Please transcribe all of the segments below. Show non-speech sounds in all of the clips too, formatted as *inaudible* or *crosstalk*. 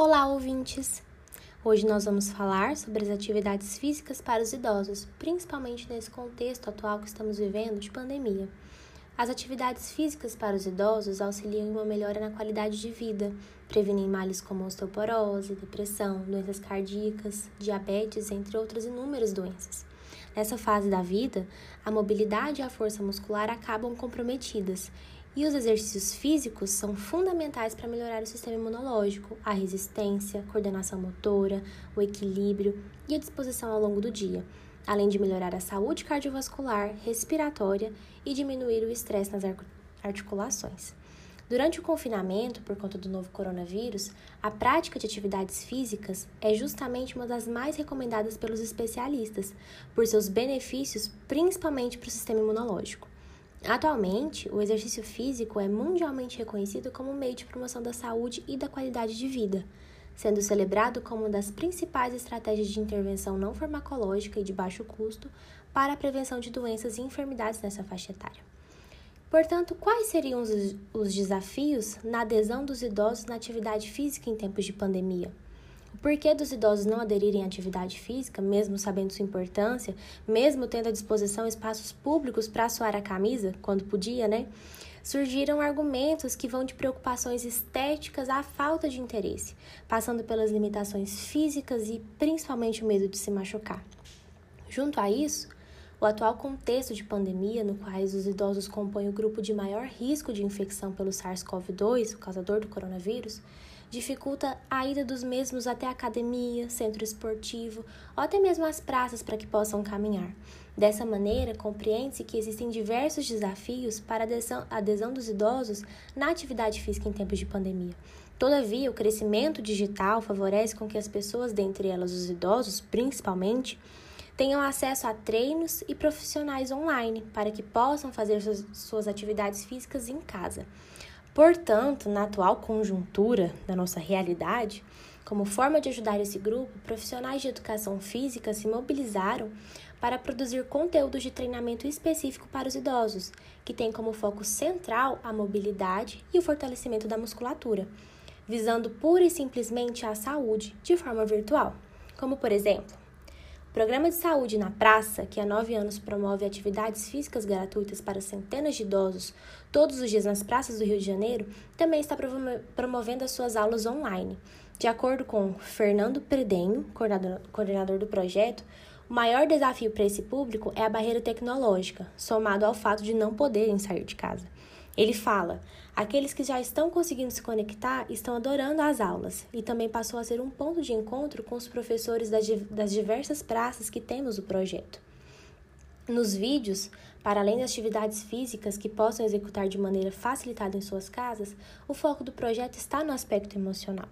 Olá, ouvintes! Hoje nós vamos falar sobre as atividades físicas para os idosos, principalmente nesse contexto atual que estamos vivendo de pandemia. As atividades físicas para os idosos auxiliam em uma melhora na qualidade de vida, previnem males como osteoporose, depressão, doenças cardíacas, diabetes, entre outras inúmeras doenças. Nessa fase da vida, a mobilidade e a força muscular acabam comprometidas e os exercícios físicos são fundamentais para melhorar o sistema imunológico, a resistência, coordenação motora, o equilíbrio e a disposição ao longo do dia, além de melhorar a saúde cardiovascular, respiratória e diminuir o estresse nas articulações. Durante o confinamento, por conta do novo coronavírus, a prática de atividades físicas é justamente uma das mais recomendadas pelos especialistas, por seus benefícios principalmente para o sistema imunológico. Atualmente, o exercício físico é mundialmente reconhecido como meio de promoção da saúde e da qualidade de vida, sendo celebrado como uma das principais estratégias de intervenção não farmacológica e de baixo custo para a prevenção de doenças e enfermidades nessa faixa etária. Portanto, quais seriam os, os desafios na adesão dos idosos na atividade física em tempos de pandemia? O porquê dos idosos não aderirem à atividade física, mesmo sabendo sua importância, mesmo tendo à disposição espaços públicos para suar a camisa, quando podia, né? Surgiram argumentos que vão de preocupações estéticas à falta de interesse, passando pelas limitações físicas e principalmente o medo de se machucar. Junto a isso, o atual contexto de pandemia, no qual os idosos compõem o grupo de maior risco de infecção pelo SARS-CoV-2, o causador do coronavírus, dificulta a ida dos mesmos até a academia, centro esportivo ou até mesmo as praças para que possam caminhar. Dessa maneira, compreende-se que existem diversos desafios para a adesão dos idosos na atividade física em tempos de pandemia. Todavia, o crescimento digital favorece com que as pessoas, dentre elas os idosos principalmente, tenham acesso a treinos e profissionais online para que possam fazer suas atividades físicas em casa. Portanto, na atual conjuntura da nossa realidade, como forma de ajudar esse grupo, profissionais de educação física se mobilizaram para produzir conteúdos de treinamento específico para os idosos, que tem como foco central a mobilidade e o fortalecimento da musculatura, visando pura e simplesmente a saúde de forma virtual. Como, por exemplo, Programa de Saúde na Praça, que há nove anos promove atividades físicas gratuitas para centenas de idosos todos os dias nas praças do Rio de Janeiro, também está promovendo as suas aulas online. De acordo com Fernando Predenho, coordenador do projeto, o maior desafio para esse público é a barreira tecnológica, somado ao fato de não poderem sair de casa. Ele fala: aqueles que já estão conseguindo se conectar estão adorando as aulas e também passou a ser um ponto de encontro com os professores das diversas praças que temos o projeto. Nos vídeos, para além das atividades físicas que possam executar de maneira facilitada em suas casas, o foco do projeto está no aspecto emocional.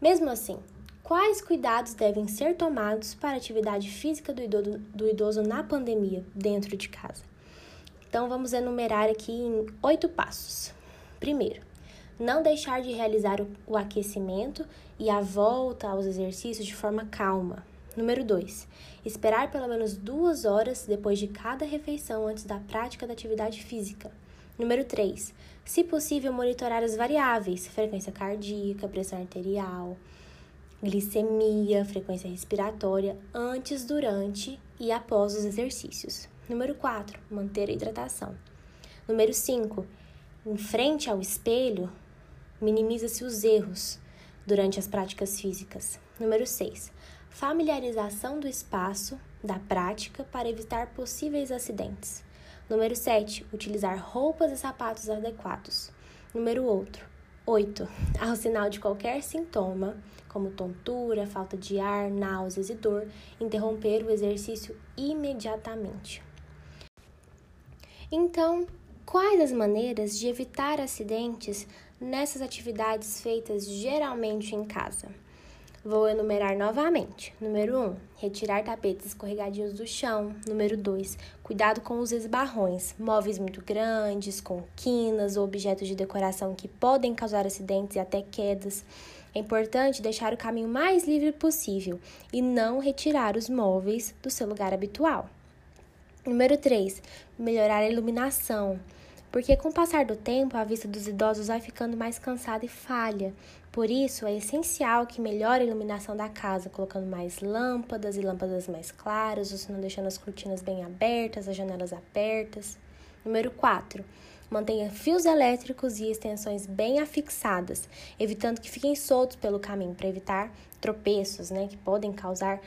Mesmo assim, quais cuidados devem ser tomados para a atividade física do idoso, do idoso na pandemia dentro de casa? Então, vamos enumerar aqui em oito passos. Primeiro, não deixar de realizar o aquecimento e a volta aos exercícios de forma calma. Número 2. Esperar pelo menos duas horas depois de cada refeição antes da prática da atividade física. Número 3. Se possível, monitorar as variáveis: frequência cardíaca, pressão arterial, glicemia, frequência respiratória antes, durante e após os exercícios. Número 4, manter a hidratação. Número 5, em frente ao espelho, minimiza-se os erros durante as práticas físicas. Número 6, familiarização do espaço da prática para evitar possíveis acidentes. Número 7, utilizar roupas e sapatos adequados. Número outro, 8. *laughs* Ao sinal de qualquer sintoma, como tontura, falta de ar, náuseas e dor, interromper o exercício imediatamente. Então, quais as maneiras de evitar acidentes nessas atividades feitas geralmente em casa? Vou enumerar novamente. Número 1, um, retirar tapetes escorregadios do chão. Número 2, cuidado com os esbarrões, móveis muito grandes, com quinas ou objetos de decoração que podem causar acidentes e até quedas. É importante deixar o caminho mais livre possível e não retirar os móveis do seu lugar habitual. Número 3. Melhorar a iluminação. Porque com o passar do tempo, a vista dos idosos vai ficando mais cansada e falha. Por isso, é essencial que melhore a iluminação da casa, colocando mais lâmpadas e lâmpadas mais claras, ou se não deixando as cortinas bem abertas, as janelas abertas. Número 4. Mantenha fios elétricos e extensões bem afixadas, evitando que fiquem soltos pelo caminho, para evitar tropeços, né, que podem causar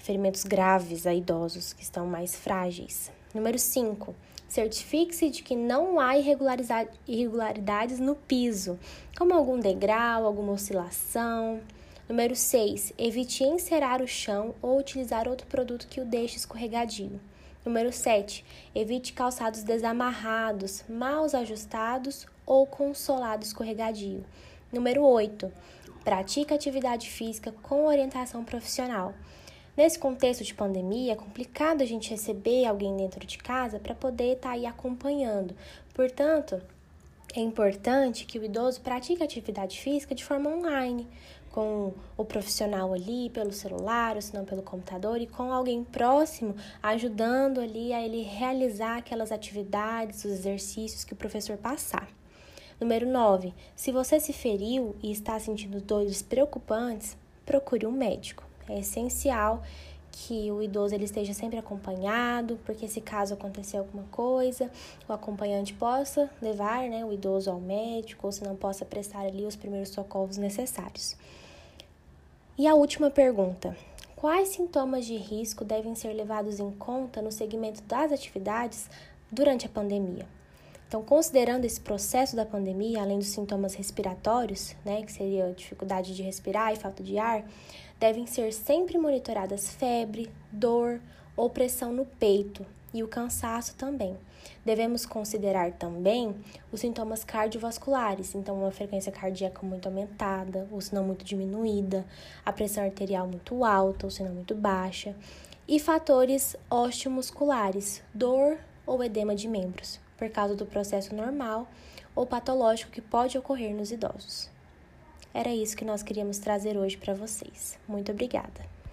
ferimentos graves a idosos que estão mais frágeis. Número 5. Certifique-se de que não há irregularidades no piso, como algum degrau, alguma oscilação. Número 6. Evite encerar o chão ou utilizar outro produto que o deixe escorregadio. Número 7. Evite calçados desamarrados, mal ajustados ou com solado escorregadio. Número 8. Pratique atividade física com orientação profissional. Nesse contexto de pandemia, é complicado a gente receber alguém dentro de casa para poder estar tá aí acompanhando. Portanto, é importante que o idoso pratique atividade física de forma online, com o profissional ali pelo celular, ou se não pelo computador, e com alguém próximo ajudando ali a ele realizar aquelas atividades, os exercícios que o professor passar. Número 9. Se você se feriu e está sentindo dores preocupantes, procure um médico. É essencial que o idoso ele esteja sempre acompanhado, porque se caso acontecer alguma coisa, o acompanhante possa levar né, o idoso ao médico, ou se não possa prestar ali os primeiros socorros necessários. E a última pergunta: quais sintomas de risco devem ser levados em conta no segmento das atividades durante a pandemia? Então, considerando esse processo da pandemia, além dos sintomas respiratórios, né, que seria dificuldade de respirar e falta de ar, devem ser sempre monitoradas febre, dor ou pressão no peito e o cansaço também. Devemos considerar também os sintomas cardiovasculares, então uma frequência cardíaca muito aumentada ou se não muito diminuída, a pressão arterial muito alta ou se não muito baixa, e fatores osteomusculares, dor ou edema de membros por causa do processo normal ou patológico que pode ocorrer nos idosos. Era isso que nós queríamos trazer hoje para vocês. Muito obrigada!